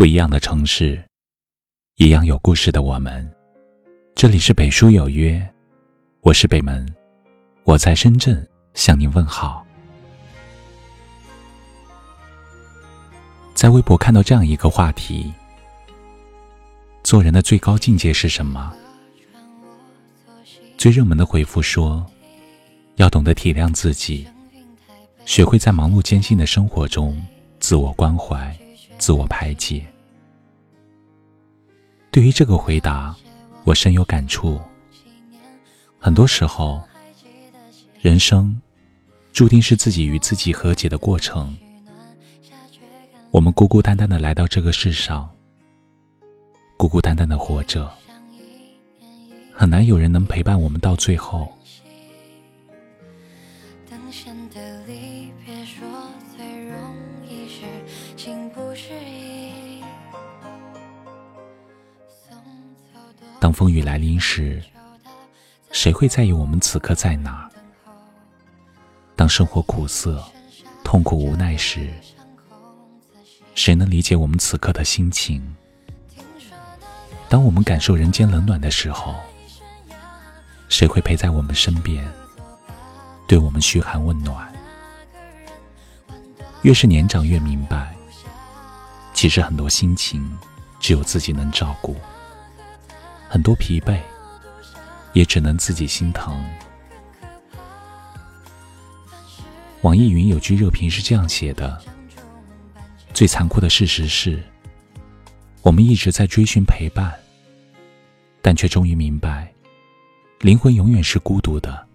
不一样的城市，一样有故事的我们。这里是北书有约，我是北门，我在深圳向您问好。在微博看到这样一个话题：做人的最高境界是什么？最热门的回复说：要懂得体谅自己。学会在忙碌艰辛的生活中自我关怀、自我排解。对于这个回答，我深有感触。很多时候，人生注定是自己与自己和解的过程。我们孤孤单单的来到这个世上，孤孤单单的活着，很难有人能陪伴我们到最后。当风雨来临时，谁会在意我们此刻在哪？当生活苦涩、痛苦、无奈时，谁能理解我们此刻的心情？当我们感受人间冷暖的时候，谁会陪在我们身边，对我们嘘寒问暖？越是年长，越明白，其实很多心情，只有自己能照顾。很多疲惫，也只能自己心疼。网易云有句热评是这样写的：“最残酷的事实是，我们一直在追寻陪伴，但却终于明白，灵魂永远是孤独的。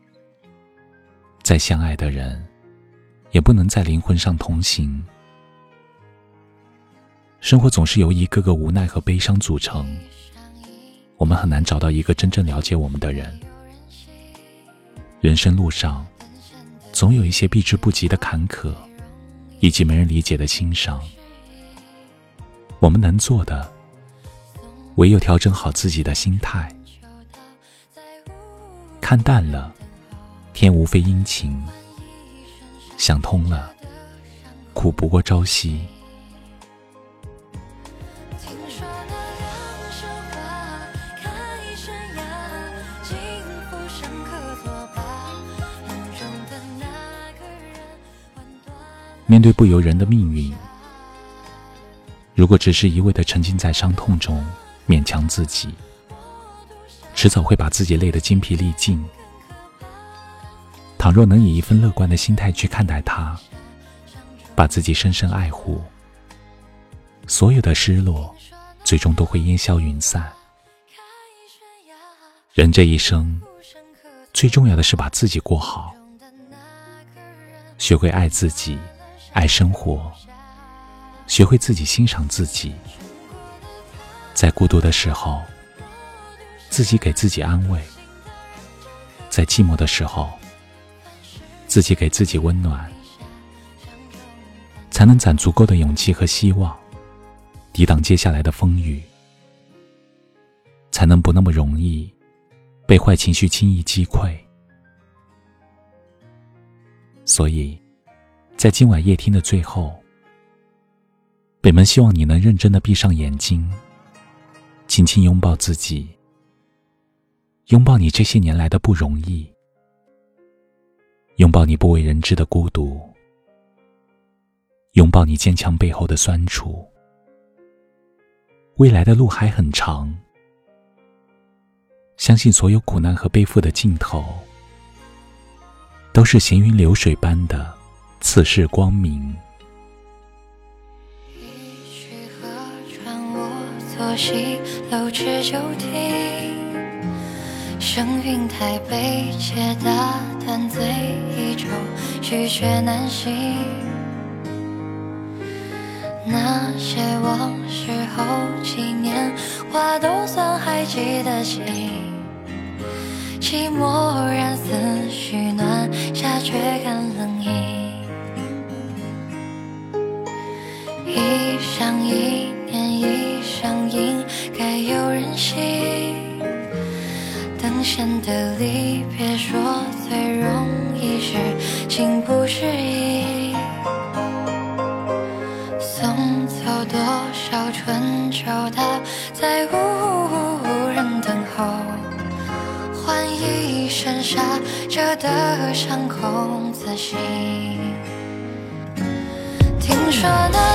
再相爱的人，也不能在灵魂上同行。生活总是由一个个无奈和悲伤组成。”我们很难找到一个真正了解我们的人。人生路上，总有一些避之不及的坎坷，以及没人理解的心伤。我们能做的，唯有调整好自己的心态，看淡了，天无非阴晴；想通了，苦不过朝夕。面对不由人的命运，如果只是一味的沉浸在伤痛中，勉强自己，迟早会把自己累得精疲力尽。倘若能以一份乐观的心态去看待它，把自己深深爱护，所有的失落，最终都会烟消云散。人这一生，最重要的是把自己过好，学会爱自己。爱生活，学会自己欣赏自己，在孤独的时候，自己给自己安慰；在寂寞的时候，自己给自己温暖，才能攒足够的勇气和希望，抵挡接下来的风雨，才能不那么容易被坏情绪轻易击溃。所以。在今晚夜听的最后，北门希望你能认真的闭上眼睛，轻轻拥抱自己，拥抱你这些年来的不容易，拥抱你不为人知的孤独，拥抱你坚强背后的酸楚。未来的路还很长，相信所有苦难和背负的尽头，都是行云流水般的。此世光明。一曲河传我左西，楼持旧亭。声云台北，且大淡醉一愁，绪却难醒。那些往事后几年，话都算还记得清。寂寞染思绪，暖夏却感冷离别，说最容易是情不适宜。送走多少？春秋，他在无人等候，换一身沙遮得伤空自省。听说那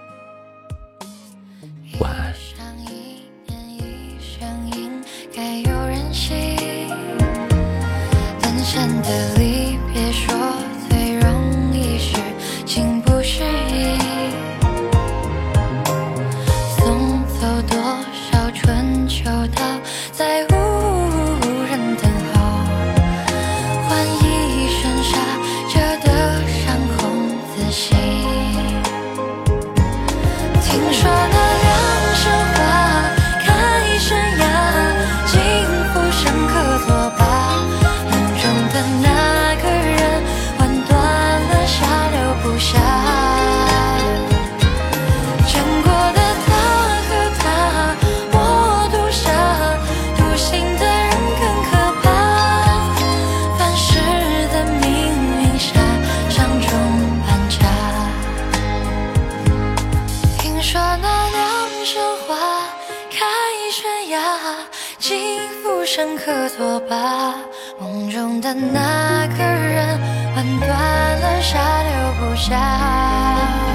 深刻作罢。梦中的那个人，玩断了纱留不下。